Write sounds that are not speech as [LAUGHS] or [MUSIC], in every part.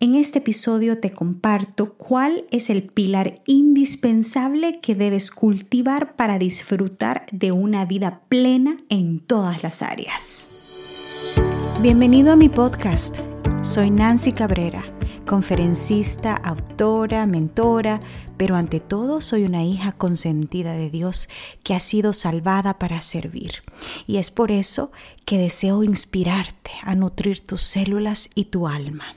En este episodio te comparto cuál es el pilar indispensable que debes cultivar para disfrutar de una vida plena en todas las áreas. Bienvenido a mi podcast. Soy Nancy Cabrera, conferencista, autora, mentora, pero ante todo soy una hija consentida de Dios que ha sido salvada para servir. Y es por eso que deseo inspirarte a nutrir tus células y tu alma.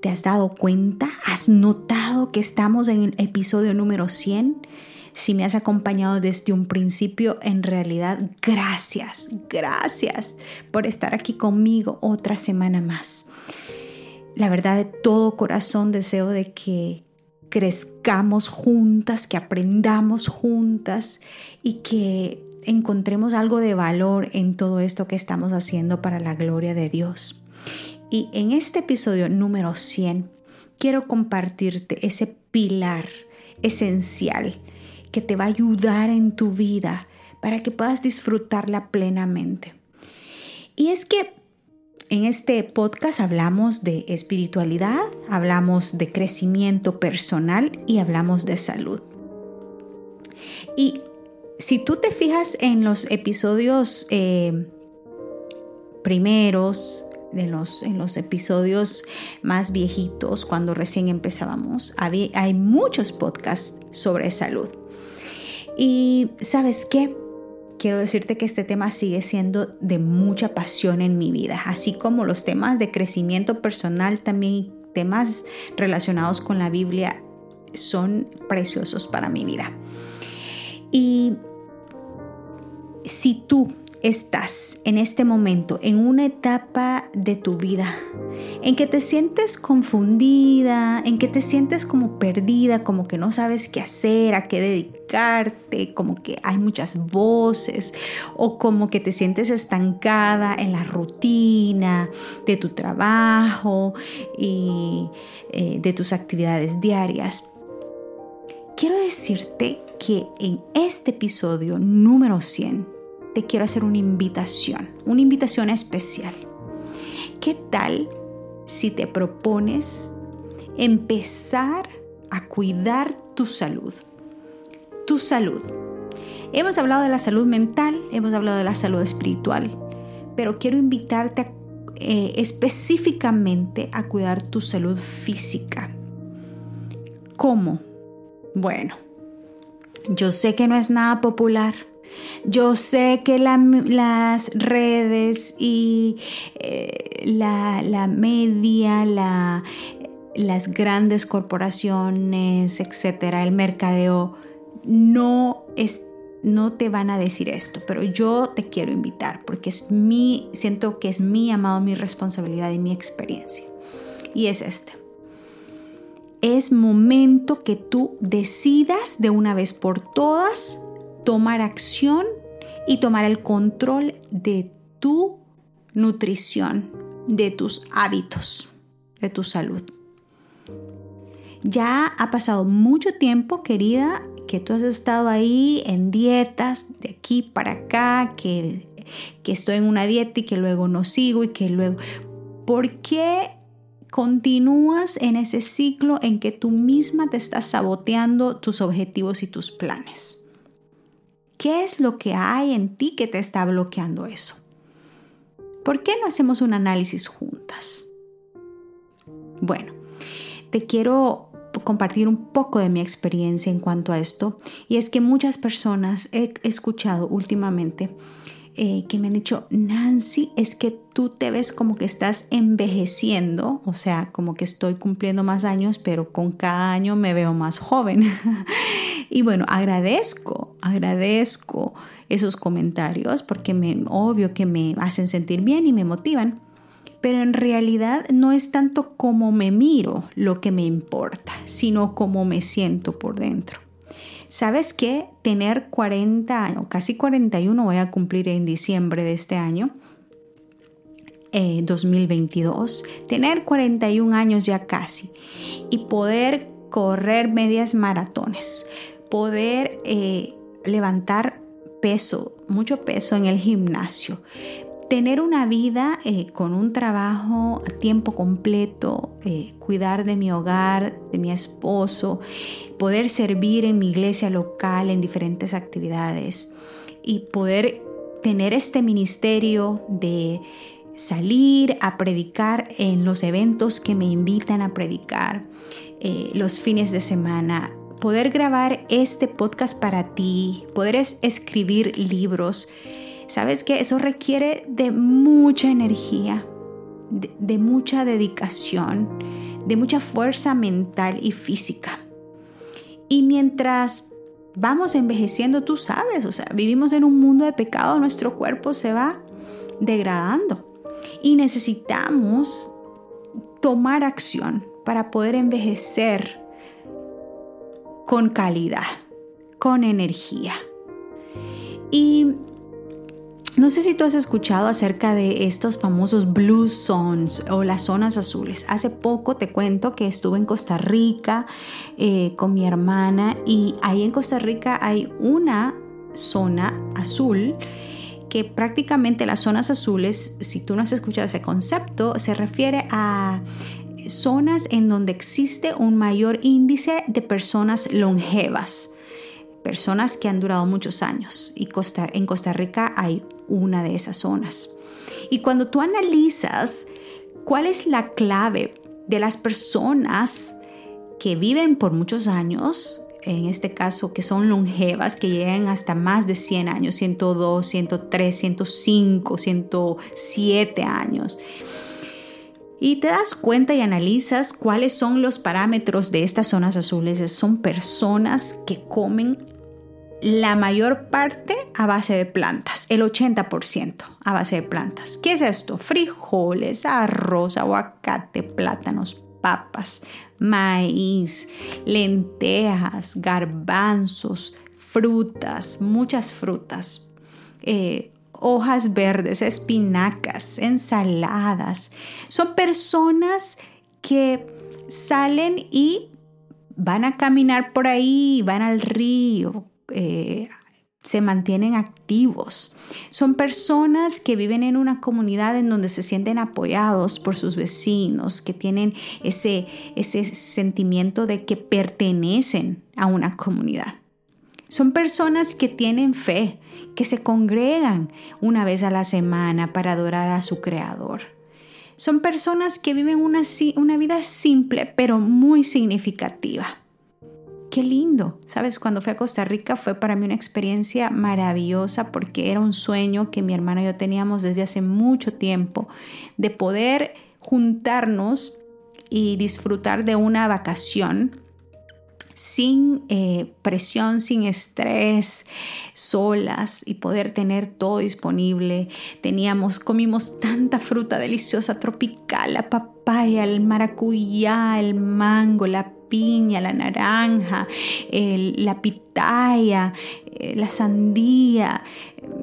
¿Te has dado cuenta? ¿Has notado que estamos en el episodio número 100? Si me has acompañado desde un principio, en realidad, gracias, gracias por estar aquí conmigo otra semana más. La verdad, de todo corazón deseo de que crezcamos juntas, que aprendamos juntas y que encontremos algo de valor en todo esto que estamos haciendo para la gloria de Dios. Y en este episodio número 100 quiero compartirte ese pilar esencial que te va a ayudar en tu vida para que puedas disfrutarla plenamente. Y es que en este podcast hablamos de espiritualidad, hablamos de crecimiento personal y hablamos de salud. Y si tú te fijas en los episodios eh, primeros, los, en los episodios más viejitos, cuando recién empezábamos, hay muchos podcasts sobre salud. Y sabes qué? Quiero decirte que este tema sigue siendo de mucha pasión en mi vida, así como los temas de crecimiento personal, también temas relacionados con la Biblia son preciosos para mi vida. Y si tú estás en este momento en una etapa de tu vida en que te sientes confundida, en que te sientes como perdida, como que no sabes qué hacer, a qué dedicarte, como que hay muchas voces o como que te sientes estancada en la rutina de tu trabajo y eh, de tus actividades diarias. Quiero decirte que en este episodio número 100 quiero hacer una invitación, una invitación especial. ¿Qué tal si te propones empezar a cuidar tu salud? Tu salud. Hemos hablado de la salud mental, hemos hablado de la salud espiritual, pero quiero invitarte eh, específicamente a cuidar tu salud física. ¿Cómo? Bueno, yo sé que no es nada popular, yo sé que las redes y eh, la, media, las grandes corporaciones, etcétera, el mercadeo, no, no te van a decir esto, pero yo te quiero invitar porque es mi, siento que es mi amado, mi responsabilidad y mi experiencia. Y es este. Es momento que tú decidas de una vez por todas tomar acción y tomar el control de tu nutrición, de tus hábitos, de tu salud. Ya ha pasado mucho tiempo, querida, que tú has estado ahí en dietas de aquí para acá, que, que estoy en una dieta y que luego no sigo y que luego... ¿Por qué continúas en ese ciclo en que tú misma te estás saboteando tus objetivos y tus planes? ¿Qué es lo que hay en ti que te está bloqueando eso? ¿Por qué no hacemos un análisis juntas? Bueno, te quiero compartir un poco de mi experiencia en cuanto a esto y es que muchas personas he escuchado últimamente eh, que me han dicho, Nancy, es que tú te ves como que estás envejeciendo, o sea, como que estoy cumpliendo más años, pero con cada año me veo más joven. [LAUGHS] y bueno, agradezco, agradezco esos comentarios porque me, obvio que me hacen sentir bien y me motivan. pero en realidad no es tanto como me miro lo que me importa, sino cómo me siento por dentro. ¿Sabes qué? Tener 40 años, casi 41 voy a cumplir en diciembre de este año, 2022, eh, tener 41 años ya casi y poder correr medias maratones, poder eh, levantar peso, mucho peso en el gimnasio, tener una vida eh, con un trabajo a tiempo completo, cuidar de mi hogar, de mi esposo, poder servir en mi iglesia local en diferentes actividades y poder tener este ministerio de salir a predicar en los eventos que me invitan a predicar eh, los fines de semana, poder grabar este podcast para ti, poder escribir libros. Sabes que eso requiere de mucha energía, de mucha dedicación, de mucha fuerza mental y física. Y mientras vamos envejeciendo, tú sabes, o sea, vivimos en un mundo de pecado, nuestro cuerpo se va degradando y necesitamos tomar acción para poder envejecer con calidad, con energía. Y no sé si tú has escuchado acerca de estos famosos blue zones o las zonas azules. Hace poco te cuento que estuve en Costa Rica eh, con mi hermana y ahí en Costa Rica hay una zona azul que prácticamente las zonas azules, si tú no has escuchado ese concepto, se refiere a zonas en donde existe un mayor índice de personas longevas, personas que han durado muchos años. Y en Costa Rica hay una de esas zonas. Y cuando tú analizas cuál es la clave de las personas que viven por muchos años, en este caso, que son longevas, que llegan hasta más de 100 años, 102, 103, 105, 107 años. Y te das cuenta y analizas cuáles son los parámetros de estas zonas azules. Son personas que comen la mayor parte a base de plantas, el 80% a base de plantas. ¿Qué es esto? Frijoles, arroz, aguacate, plátanos, papas, maíz, lentejas, garbanzos, frutas, muchas frutas, eh, hojas verdes, espinacas, ensaladas. Son personas que salen y van a caminar por ahí, van al río, eh, se mantienen activos. Son personas que viven en una comunidad en donde se sienten apoyados por sus vecinos, que tienen ese, ese sentimiento de que pertenecen a una comunidad. Son personas que tienen fe, que se congregan una vez a la semana para adorar a su Creador. Son personas que viven una, vida simple pero muy significativa qué lindo. Sabes, cuando fui a Costa Rica fue para mí una experiencia maravillosa porque era un sueño que mi hermana y yo teníamos desde hace mucho tiempo de poder juntarnos y disfrutar de una vacación sin eh, presión, sin estrés, solas y poder tener todo disponible. Teníamos, comimos tanta fruta deliciosa tropical, la papaya, el maracuyá, el mango, la piña, la naranja, la pitaya, eh, la sandía,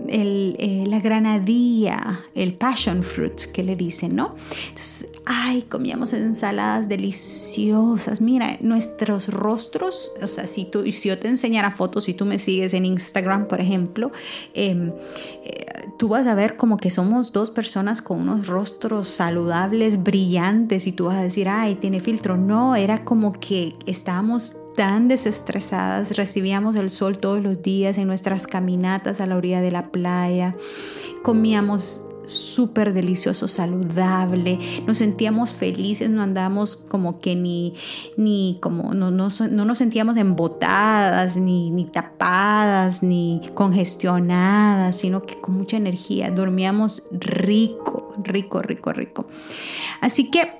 eh, la granadilla, el passion fruit que le dicen, ¿no? Entonces, ay, comíamos ensaladas deliciosas. Mira, nuestros rostros, o sea, si, tú, si yo te enseñara fotos, si tú me sigues en Instagram, por ejemplo, em, eh, tú vas a ver como que somos dos personas con unos rostros saludables, brillantes, y tú vas a decir, ay, tiene filtro. No, era como que estábamos tan desestresadas, recibíamos el sol todos los días en nuestras caminatas a la orilla de la playa, comíamos súper delicioso, saludable, nos sentíamos felices, no andábamos como que ni, ni como, no, no, no nos sentíamos embotadas, ni, ni tapadas, ni congestionadas, sino que con mucha energía, dormíamos rico, rico, rico, rico. Así que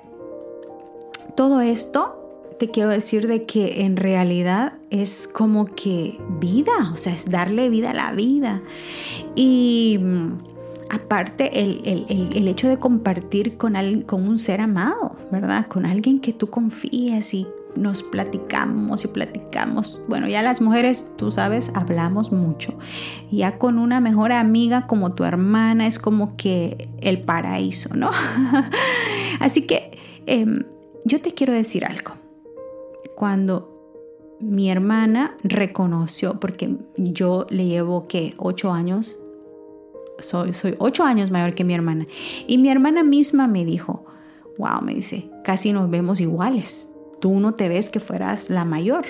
todo esto te quiero decir de que en realidad es como que vida, o sea, es darle vida a la vida. Y aparte el, hecho de compartir con, con un ser amado, ¿verdad? Con alguien que tú confías y nos platicamos y platicamos. Bueno, ya las mujeres, tú sabes, hablamos mucho. Ya con una mejor amiga como tu hermana es como que el paraíso, ¿no? [LAUGHS] Así que em, yo te quiero decir algo. Cuando mi hermana reconoció, porque yo le llevo que ocho años, soy, ocho años mayor que mi hermana, y mi hermana misma me dijo, wow, me dice, casi nos vemos iguales tú no te ves que fueras la mayor.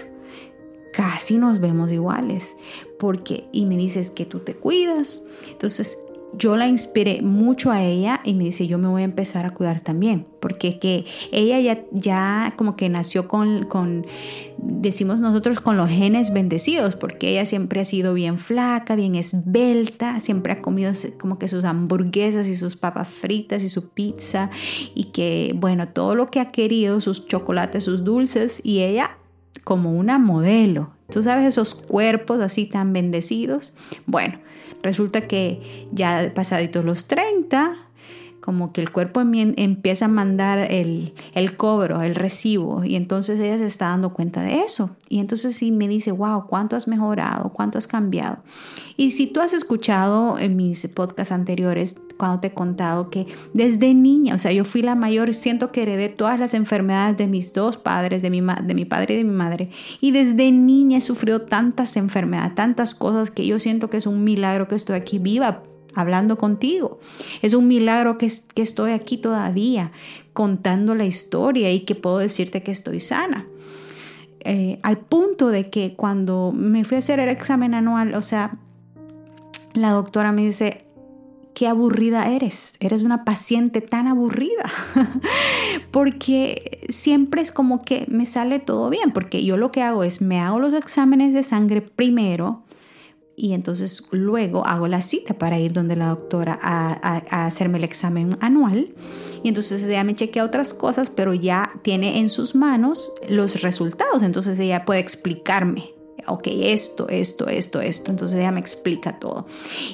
Casi nos vemos iguales. Porque, y me dices que tú te cuidas. Entonces, yo la inspiré mucho a ella y me dice, yo me voy a empezar a cuidar también, porque que ella ya, ya como que nació con, con, decimos nosotros, con los genes bendecidos, porque ella siempre ha sido bien flaca, bien esbelta, siempre ha comido como que sus hamburguesas y sus papas fritas y su pizza y que, bueno, todo lo que ha querido, sus chocolates, sus dulces y ella como una modelo. Tú sabes esos cuerpos así tan bendecidos. Bueno, Resulta que ya pasaditos los 30, como que el cuerpo empieza a mandar el, cobro, el recibo, y entonces ella se está dando cuenta de eso. Y entonces sí me dice, wow, ¿cuánto has mejorado? ¿Cuánto has cambiado? Y si tú has escuchado en mis podcasts anteriores, cuando te he contado que desde niña, o sea, yo fui la mayor, siento que heredé todas las enfermedades de mis dos padres, de mi, de mi padre y de mi madre, y desde niña he sufrido tantas enfermedades, tantas cosas que yo siento que es un milagro que estoy aquí viva hablando contigo. Es un milagro que, estoy aquí todavía contando la historia y que puedo decirte que estoy sana. Eh, al punto de que cuando me fui a hacer el examen anual, o sea, la doctora me dice, qué aburrida eres, eres una paciente tan aburrida, [LAUGHS] porque siempre es como que me sale todo bien, porque yo lo que hago es me hago los exámenes de sangre primero, y entonces luego hago la cita para ir donde la doctora a, hacerme el examen anual. Y entonces ella me chequea otras cosas pero ya tiene en sus manos los resultados. Entonces ella puede explicarme ok, esto, esto, esto, esto. Entonces ella me explica todo.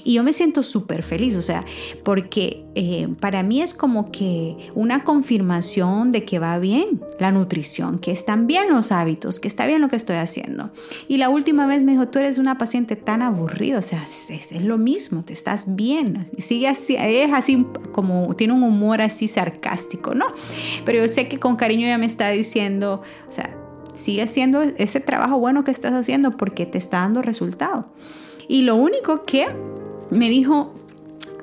Y yo me siento súper feliz, o sea, porque eh, para mí es como que una confirmación de que va bien la nutrición, que están bien los hábitos, que está bien lo que estoy haciendo. Y la última vez me dijo, tú eres una paciente tan aburrida, o sea, es, lo mismo, te estás bien. Sigue así, es así como, tiene un humor así sarcástico, ¿no? Pero yo sé que con cariño ella me está diciendo, o sea, sigue haciendo ese trabajo bueno que estás haciendo porque te está dando resultado. Y lo único que me dijo,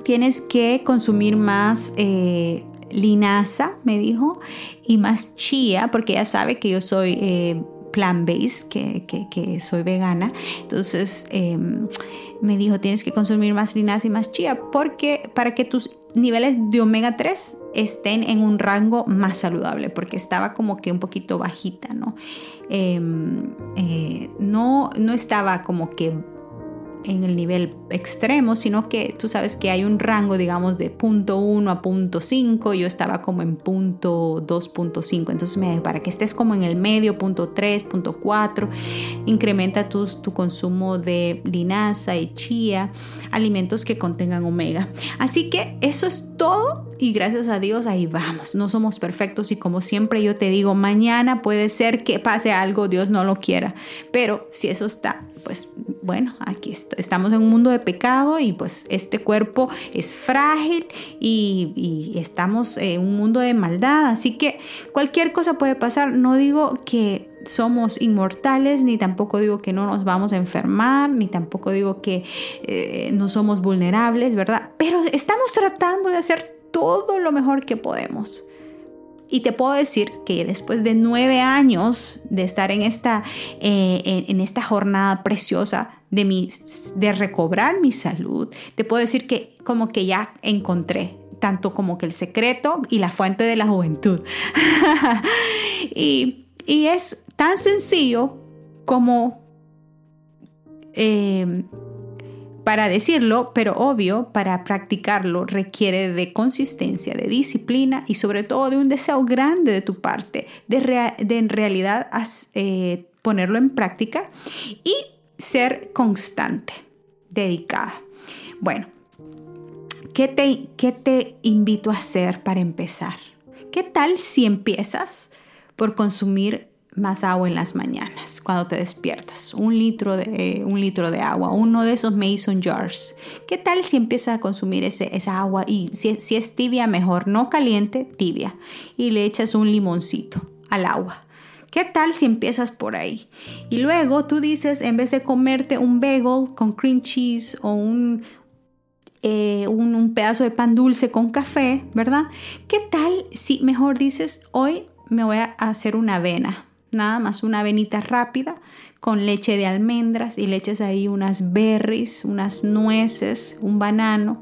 tienes que consumir más eh, linaza, me dijo, y más chía, porque ya sabe que yo soy... Eh, plant-based, que, soy vegana. Entonces em, me dijo, tienes que consumir más linaza y más chía porque para que tus niveles de omega 3 estén en un rango más saludable, porque estaba como que un poquito bajita, ¿no? Em, eh, no, no estaba como que en el nivel extremo, sino que tú sabes que hay un rango, digamos, de punto 1 a punto 5, yo estaba como en punto 2.5, entonces me, para que estés como en el medio, punto 3, punto 4, incrementa tu, tu consumo de linaza y chía, alimentos que contengan omega. Así que eso es todo y gracias a Dios ahí vamos, no somos perfectos y como siempre yo te digo, mañana puede ser que pase algo, Dios no lo quiera, pero si eso está, pues bueno, aquí estamos en un mundo de pecado y pues este cuerpo es frágil y, estamos en un mundo de maldad, así que cualquier cosa puede pasar. No digo que somos inmortales, ni tampoco digo que no nos vamos a enfermar, ni tampoco digo que eh, no somos vulnerables, ¿verdad? Pero estamos tratando de hacer todo lo mejor que podemos. Y te puedo decir que después de nueve años de estar en esta, eh, en, esta jornada preciosa de, mi, de recobrar mi salud, te puedo decir que como que ya encontré tanto como que el secreto y la fuente de la juventud. [LAUGHS] y, es tan sencillo como eh, para decirlo, pero obvio, para practicarlo requiere de consistencia, de disciplina y sobre todo de un deseo grande de tu parte, de, en realidad eh, ponerlo en práctica y ser constante, dedicada. Bueno, ¿qué te, ¿qué te invito a hacer para empezar? ¿Qué tal si empiezas por consumir más agua en las mañanas cuando te despiertas. Un litro de, un litro de agua, uno de esos Mason jars. ¿Qué tal si empiezas a consumir ese, esa agua y si, si es tibia mejor, no caliente, tibia? Y le echas un limoncito al agua. ¿Qué tal si empiezas por ahí? Y luego tú dices, en vez de comerte un bagel con cream cheese o un, eh, un, un, pedazo de pan dulce con café, ¿verdad? ¿Qué tal si mejor dices, hoy me voy a hacer una avena? Nada más una avenita rápida con leche de almendras y le eches ahí unas berries, unas nueces, un banano,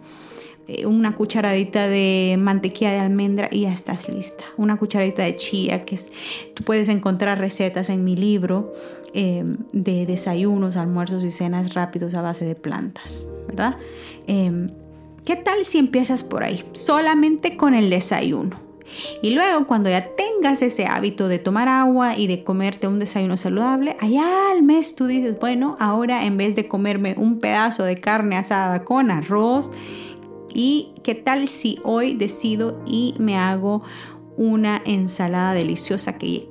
eh, una cucharadita de mantequilla de almendra y ya estás lista. Una cucharadita de chía que tú puedes encontrar recetas en mi libro em, de desayunos, almuerzos y cenas rápidos a base de plantas, ¿verdad? Em, ¿Qué tal si empiezas por ahí? Solamente con el desayuno. Y luego cuando ya tengas ese hábito de tomar agua y de comerte un desayuno saludable, allá al mes tú dices, bueno, ahora en vez de comerme un pedazo de carne asada con arroz, ¿y qué tal si hoy decido y me hago una ensalada deliciosa que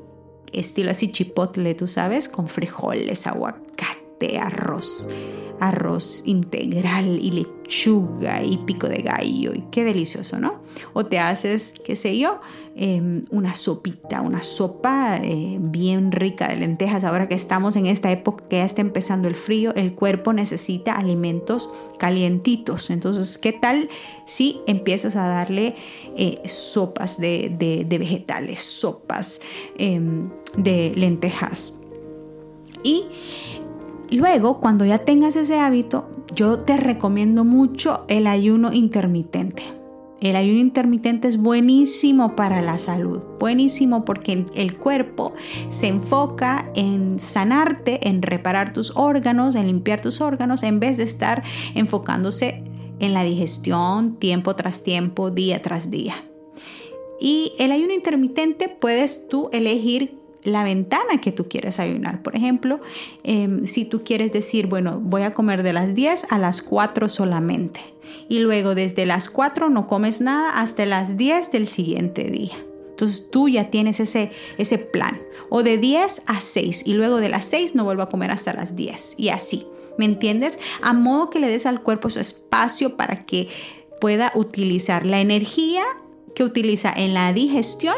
estilo así chipotle, tú sabes, con frijoles, aguacate, arroz? Arroz integral y lechuga y pico de gallo y qué delicioso, ¿no? O te haces, qué sé yo, em, una sopita, una sopa eh, bien rica de lentejas. Ahora que estamos en esta época que ya está empezando el frío, el cuerpo necesita alimentos calientitos. Entonces, ¿qué tal si empiezas a darle eh, sopas de, vegetales, sopas em, de lentejas? Y Luego, cuando ya tengas ese hábito, yo te recomiendo mucho el ayuno intermitente. El ayuno intermitente es buenísimo para la salud, buenísimo porque el cuerpo se enfoca en sanarte, en reparar tus órganos, en limpiar tus órganos, en vez de estar enfocándose en la digestión tiempo tras tiempo, día tras día. Y el ayuno intermitente puedes tú elegir la ventana que tú quieres ayunar. Por ejemplo, em, si tú quieres decir, bueno, voy a comer de las 10 a las 4 solamente. Y luego desde las 4 no comes nada hasta las 10 del siguiente día. Entonces tú ya tienes ese, ese plan. O de 10 a 6 y luego de las 6 no vuelvo a comer hasta las 10. Y así, ¿me entiendes? A modo que le des al cuerpo su espacio para que pueda utilizar la energía que utiliza en la digestión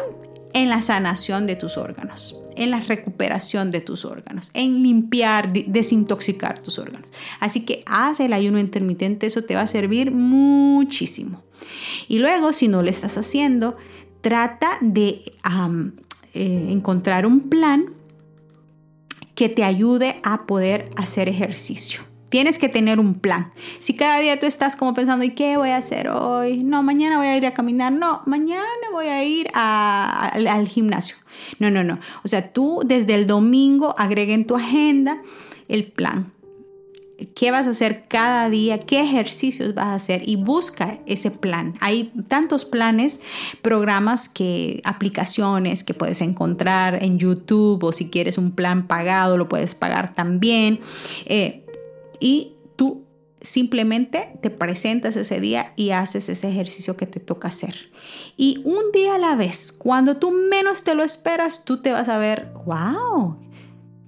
en la sanación de tus órganos, en la recuperación de tus órganos, en limpiar, desintoxicar tus órganos. Así que haz el ayuno intermitente, eso te va a servir muchísimo. Y luego, si no lo estás haciendo, trata de eh, encontrar un plan que te ayude a poder hacer ejercicio. Tienes que tener un plan. Si cada día tú estás como pensando, ¿y qué voy a hacer hoy? No, mañana voy a ir a caminar. No, mañana voy a ir al gimnasio. No, no, no. O sea, tú desde el domingo agrega en tu agenda el plan. ¿Qué vas a hacer cada día? ¿Qué ejercicios vas a hacer? Y busca ese plan. Hay tantos planes, programas que, aplicaciones que puedes encontrar en YouTube o si quieres un plan pagado, lo puedes pagar también. Eh, y tú simplemente te presentas ese día y haces ese ejercicio que te toca hacer. Y un día a la vez, cuando tú menos te lo esperas, tú te vas a ver, wow,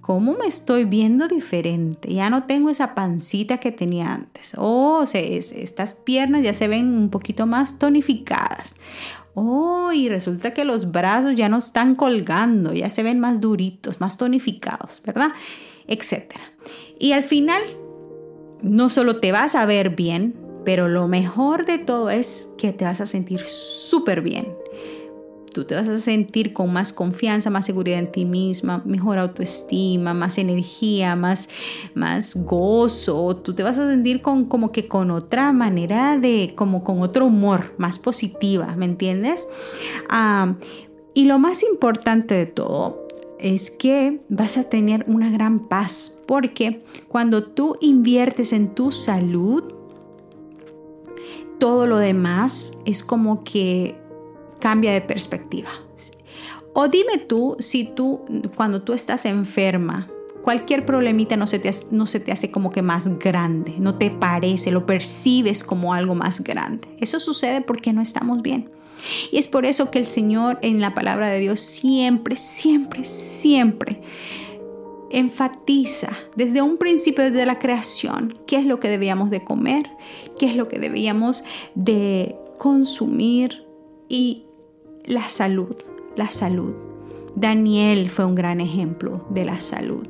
¿cómo me estoy viendo diferente? Ya no tengo esa pancita que tenía antes. Oh, estas piernas ya se ven un poquito más tonificadas. Oh, y resulta que los brazos ya no están colgando, ya se ven más duritos, más tonificados, ¿verdad? Etcétera. Y al final no solo te vas a ver bien, pero lo mejor de todo es que te vas a sentir súper bien. Tú te vas a sentir con más confianza, más seguridad en ti misma, mejor autoestima, más energía, más, más gozo. Tú te vas a sentir con, como que con otra manera de, como con otro humor, más positiva, ¿me entiendes? Ah, y lo más importante de todo es que vas a tener una gran paz, porque cuando tú inviertes en tu salud, todo lo demás es como que cambia de perspectiva. O dime tú si tú, cuando tú estás enferma, cualquier problemita no se, te, no se te hace como que más grande, no te parece, lo percibes como algo más grande. Eso sucede porque no estamos bien. Y es por eso que el Señor en la palabra de Dios siempre, siempre, siempre enfatiza desde un principio, desde la creación, qué es lo que debíamos de comer, qué es lo que debíamos de consumir y la salud, la salud. Daniel fue un gran ejemplo de la salud.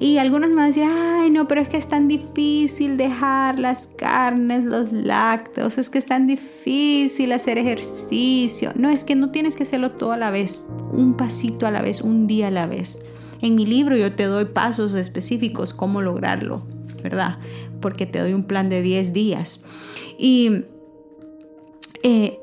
Y algunos me van a decir, ay, no, pero es que es tan difícil dejar las carnes, los lácteos, es que es tan difícil hacer ejercicio. No, es que no tienes que hacerlo todo a la vez, un pasito a la vez, un día a la vez. En mi libro yo te doy pasos específicos cómo lograrlo, ¿verdad? Porque te doy un plan de 10 días. Y eh,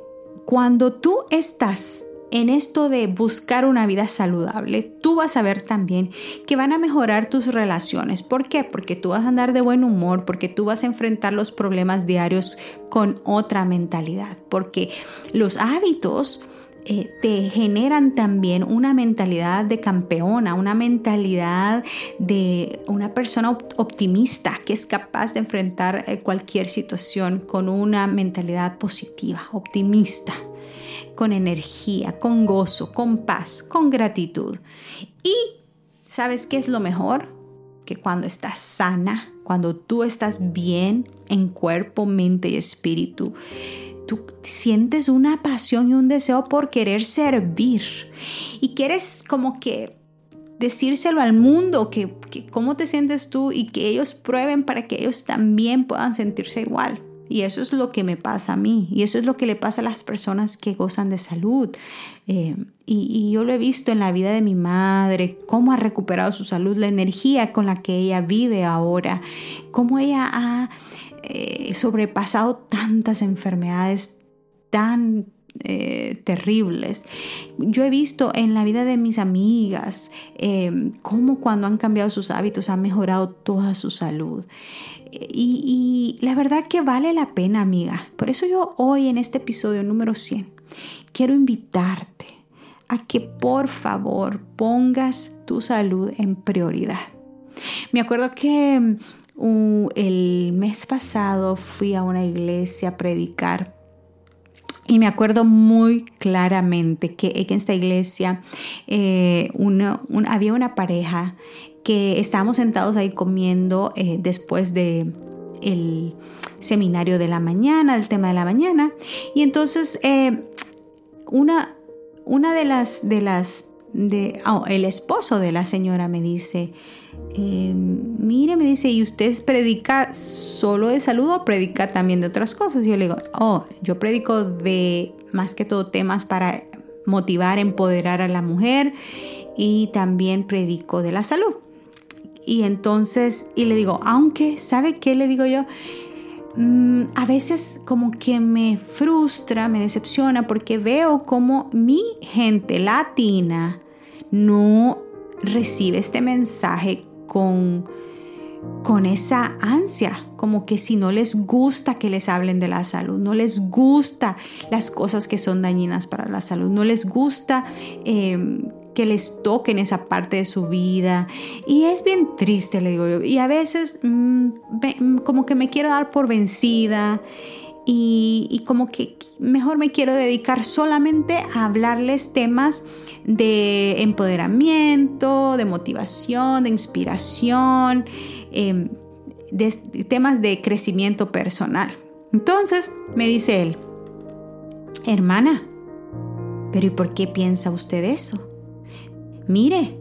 cuando tú estás en esto de buscar una vida saludable, tú vas a ver también que van a mejorar tus relaciones. ¿Por qué? Porque tú vas a andar de buen humor, porque tú vas a enfrentar los problemas diarios con otra mentalidad, porque los hábitos eh, te generan también una mentalidad de campeona, una mentalidad de una persona optimista que es capaz de enfrentar eh, cualquier situación con una mentalidad positiva, optimista con energía, con gozo, con paz, con gratitud. Y ¿sabes qué es lo mejor? Que cuando estás sana, cuando tú estás bien en cuerpo, mente y espíritu, tú sientes una pasión y un deseo por querer servir y quieres como que decírselo al mundo, que, cómo te sientes tú y que ellos prueben para que ellos también puedan sentirse igual. Y eso es lo que me pasa a mí. Y eso es lo que le pasa a las personas que gozan de salud. Eh, y, yo lo he visto en la vida de mi madre, cómo ha recuperado su salud, la energía con la que ella vive ahora, cómo ella ha eh, sobrepasado tantas enfermedades tan eh, terribles. Yo he visto en la vida de mis amigas cómo cuando han cambiado sus hábitos han mejorado toda su salud. Y, la verdad que vale la pena, amiga. Por eso yo hoy en este episodio número 100 quiero invitarte a que por favor pongas tu salud en prioridad. Me acuerdo que el mes pasado fui a una iglesia a predicar y me acuerdo muy claramente que en esta iglesia eh, había una pareja que estábamos sentados ahí comiendo eh, después de el seminario de la mañana, el tema de la mañana. Y entonces eh, una, una de las, de las, de, oh, el esposo de la señora me dice, eh, mire, me dice, ¿y usted predica solo de salud o predica también de otras cosas? Y yo le digo, oh, yo predico de más que todo temas para motivar, empoderar a la mujer y también predico de la salud. Y entonces, y le digo, aunque, ¿sabe qué le digo yo? Mm, a veces como que me frustra, me decepciona porque veo como mi gente latina no recibe este mensaje con, con esa ansia, como que si no les gusta que les hablen de la salud, no les gusta las cosas que son dañinas para la salud, no les gusta eh, que les toquen esa parte de su vida. Y es bien triste, le digo yo. Y a veces mm, mm, como que me quiero dar por vencida y, y, como que mejor me quiero dedicar solamente a hablarles temas de empoderamiento, de motivación, de inspiración, em, de temas de crecimiento personal. Entonces me dice él, hermana, pero ¿y por qué piensa usted eso? Mire,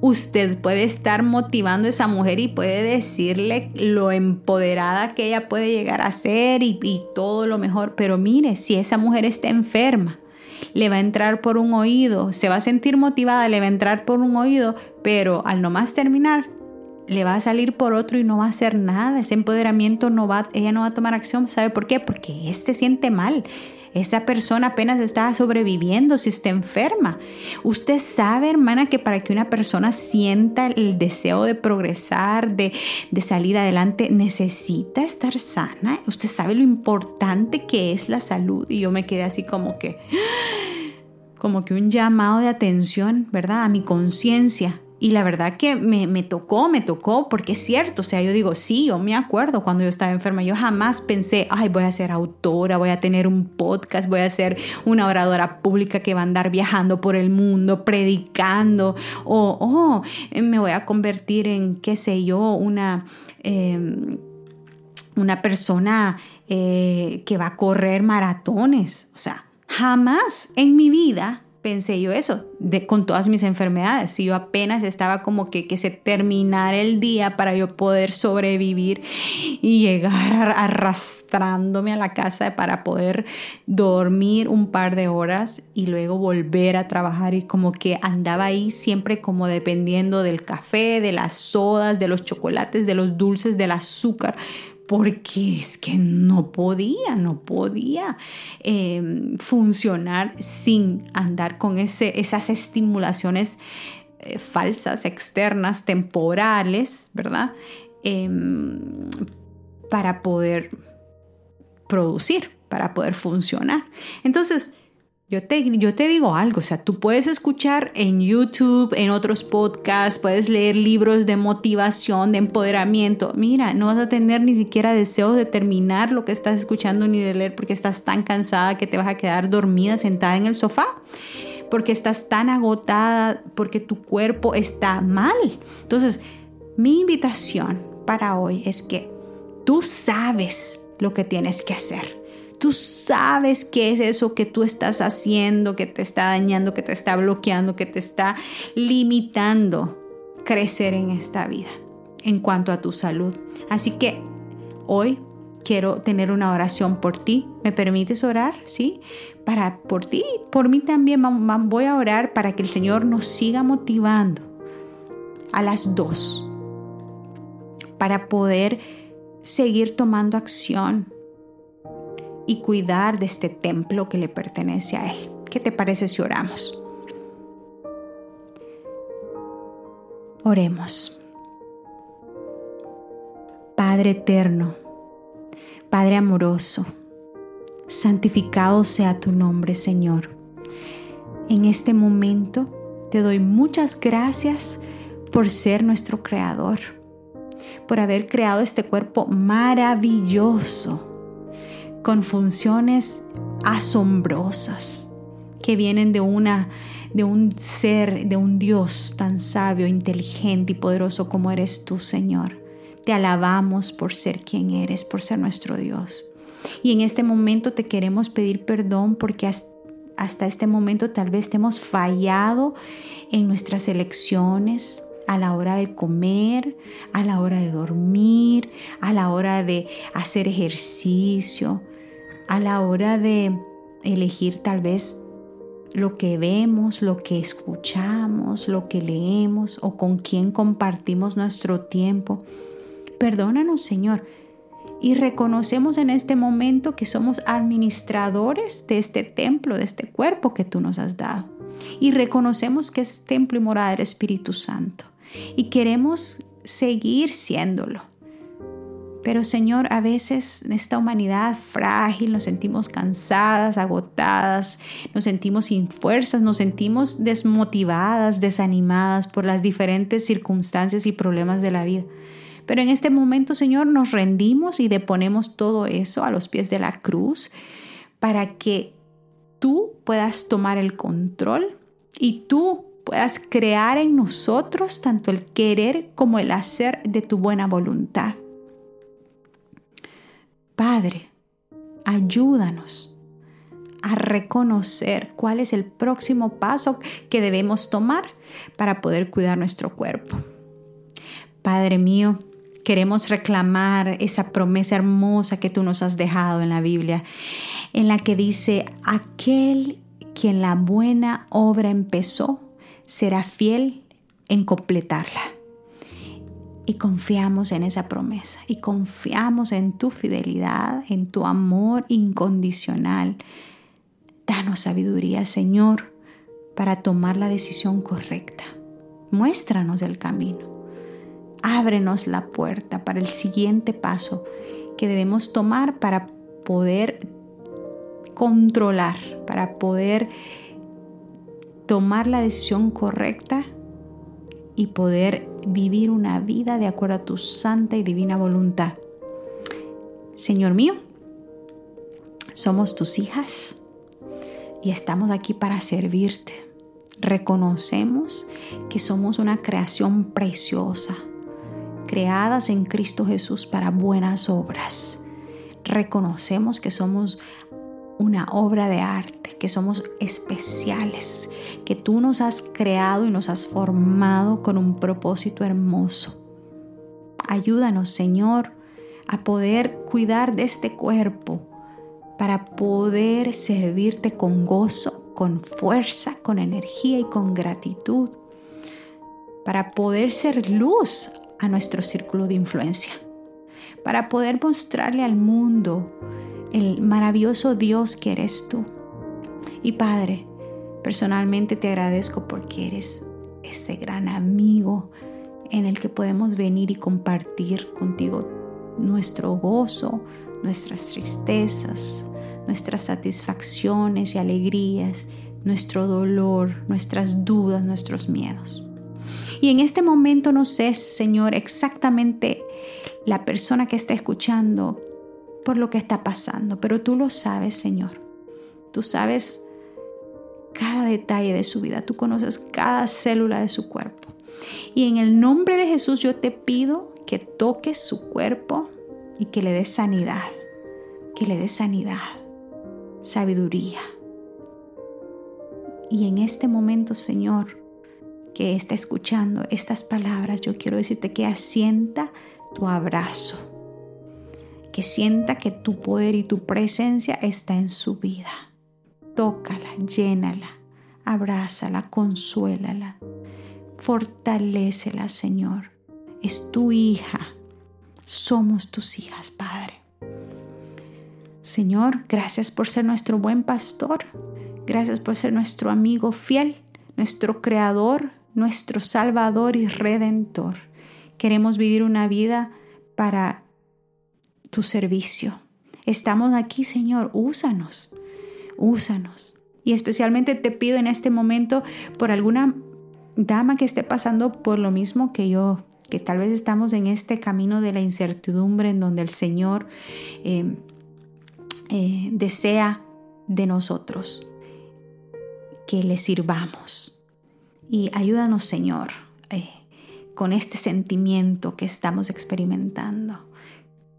usted puede estar motivando a esa mujer y puede decirle lo empoderada que ella puede llegar a ser y, todo lo mejor, pero mire, si esa mujer está enferma, le va a entrar por un oído, se va a sentir motivada, le va a entrar por un oído, pero al no más terminar, le va a salir por otro y no va a hacer nada. Ese empoderamiento no va, ella no va a tomar acción. ¿Sabe por qué? Porque se siente mal, esa persona apenas está sobreviviendo si está enferma. Usted sabe, hermana, que para que una persona sienta el deseo de progresar, de, de salir adelante, necesita estar sana. Usted sabe lo importante que es la salud. Y yo me quedé así como que [GASPS] como que un llamado de atención, ¿verdad? A mi conciencia, y la verdad que me, me, tocó, me tocó, porque es cierto, o sea, yo digo, sí, yo me acuerdo cuando yo estaba enferma, yo jamás pensé, ay, voy a ser autora, voy a tener un podcast, voy a ser una oradora pública que va a andar viajando por el mundo, predicando, o, oh, me voy a convertir en, qué sé yo, una... Em, una persona eh, que va a correr maratones. O sea, jamás en mi vida pensé yo eso, de, con todas mis enfermedades. Si yo apenas estaba como que, que se terminara el día para yo poder sobrevivir y llegar arrastrándome a la casa para poder dormir un par de horas y luego volver a trabajar y como que andaba ahí siempre como dependiendo del café, de las sodas, de los chocolates, de los dulces, del azúcar porque es que no podía, no podía em, funcionar sin andar con esas estimulaciones eh, falsas, externas, temporales, ¿verdad? Em, para poder producir, para poder funcionar. Entonces, yo te, digo algo, o sea, tú puedes escuchar en YouTube, en otros podcasts, puedes leer libros de motivación, de empoderamiento. Mira, no vas a tener ni siquiera deseo de terminar lo que estás escuchando ni de leer porque estás tan cansada que te vas a quedar dormida sentada en el sofá, porque estás tan agotada, porque tu cuerpo está mal. Entonces, mi invitación para hoy es que tú sabes lo que tienes que hacer Tú sabes qué es eso que tú estás haciendo, que te está dañando, que te está bloqueando, que te está limitando crecer en esta vida en cuanto a tu salud. Así que hoy quiero tener una oración por ti. ¿Me permites orar? ¿Sí? Para por ti, por mí también voy a orar para que el Señor nos siga motivando a las dos para poder seguir tomando acción y cuidar de este templo que le pertenece a Él. ¿Qué te parece si oramos? Oremos. Padre eterno, Padre amoroso, santificado sea tu nombre, Señor. En este momento te doy muchas gracias por ser nuestro creador, por haber creado este cuerpo maravilloso con funciones asombrosas que vienen de una de un ser, de un Dios tan sabio, inteligente y poderoso como eres tú, Señor. Te alabamos por ser quien eres, por ser nuestro Dios. Y en este momento te queremos pedir perdón porque hasta este momento tal vez te hemos fallado en nuestras elecciones, a la hora de comer, a la hora de dormir, a la hora de hacer ejercicio, a la hora de elegir tal vez lo que vemos, lo que escuchamos, lo que leemos o con quién compartimos nuestro tiempo. Perdónanos, Señor. Y reconocemos en este momento que somos administradores de este templo, de este cuerpo que tú nos has dado. Y reconocemos que es templo y morada del Espíritu Santo. Y queremos seguir siéndolo. Pero Señor, a veces esta humanidad frágil nos sentimos cansadas, agotadas, nos sentimos sin fuerzas, nos sentimos desmotivadas, desanimadas por las diferentes circunstancias y problemas de la vida. Pero en este momento, Señor, nos rendimos y deponemos todo eso a los pies de la cruz para que tú puedas tomar el control y tú puedas crear en nosotros tanto el querer como el hacer de tu buena voluntad. Padre, ayúdanos a reconocer cuál es el próximo paso que debemos tomar para poder cuidar nuestro cuerpo. Padre mío, queremos reclamar esa promesa hermosa que tú nos has dejado en la Biblia, en la que dice, aquel quien la buena obra empezó será fiel en completarla y confiamos en esa promesa y confiamos en tu fidelidad, en tu amor incondicional. Danos sabiduría, Señor, para tomar la decisión correcta. Muéstranos el camino. Ábrenos la puerta para el siguiente paso que debemos tomar para poder controlar, para poder tomar la decisión correcta y poder vivir una vida de acuerdo a tu santa y divina voluntad. Señor mío, somos tus hijas y estamos aquí para servirte. Reconocemos que somos una creación preciosa, creadas en Cristo Jesús para buenas obras. Reconocemos que somos una obra de arte, que somos especiales, que tú nos has creado y nos has formado con un propósito hermoso. Ayúdanos, Señor, a poder cuidar de este cuerpo para poder servirte con gozo, con fuerza, con energía y con gratitud, para poder ser luz a nuestro círculo de influencia, para poder mostrarle al mundo el maravilloso Dios que eres tú. Y Padre, personalmente te agradezco porque eres ese gran amigo en el que podemos venir y compartir contigo nuestro gozo, nuestras tristezas, nuestras satisfacciones y alegrías, nuestro dolor, nuestras dudas, nuestros miedos. Y en este momento no sé, Señor, exactamente la persona que está escuchando por lo que está pasando, pero tú lo sabes, Señor. Tú sabes cada detalle de su vida, tú conoces cada célula de su cuerpo. Y en el nombre de Jesús yo te pido que toques su cuerpo y que le des sanidad, que le des sanidad, sabiduría. Y en este momento, Señor, que está escuchando estas palabras, yo quiero decirte que asienta tu abrazo que sienta que tu poder y tu presencia está en su vida. Tócala, llénala, abrázala, consuélala, fortalécela, Señor. Es tu hija. Somos tus hijas, Padre. Señor, gracias por ser nuestro buen pastor. Gracias por ser nuestro amigo fiel, nuestro creador, nuestro salvador y redentor. Queremos vivir una vida para tu servicio. Estamos aquí, Señor, úsanos, úsanos. Y especialmente te pido en este momento por alguna dama que esté pasando por lo mismo que yo, que tal vez estamos en este camino de la incertidumbre en donde el Señor eh, eh, desea de nosotros que le sirvamos. Y ayúdanos, Señor, eh, con este sentimiento que estamos experimentando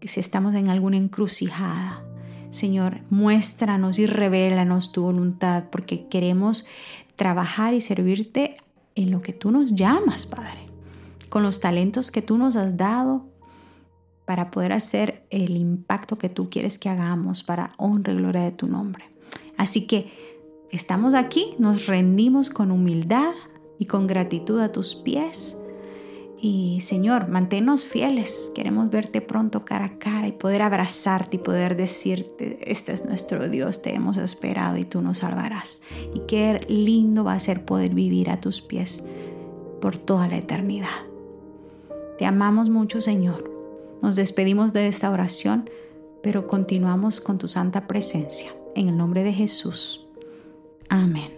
si estamos en alguna encrucijada, Señor, muéstranos y revélanos tu voluntad, porque queremos trabajar y servirte en lo que tú nos llamas, Padre, con los talentos que tú nos has dado para poder hacer el impacto que tú quieres que hagamos para honra y gloria de tu nombre. Así que estamos aquí, nos rendimos con humildad y con gratitud a tus pies y Señor, manténnos fieles. Queremos verte pronto cara a cara y poder abrazarte y poder decirte, este es nuestro Dios, te hemos esperado y tú nos salvarás. Y qué lindo va a ser poder vivir a tus pies por toda la eternidad. Te amamos mucho, Señor. Nos despedimos de esta oración, pero continuamos con tu santa presencia. En el nombre de Jesús. Amén.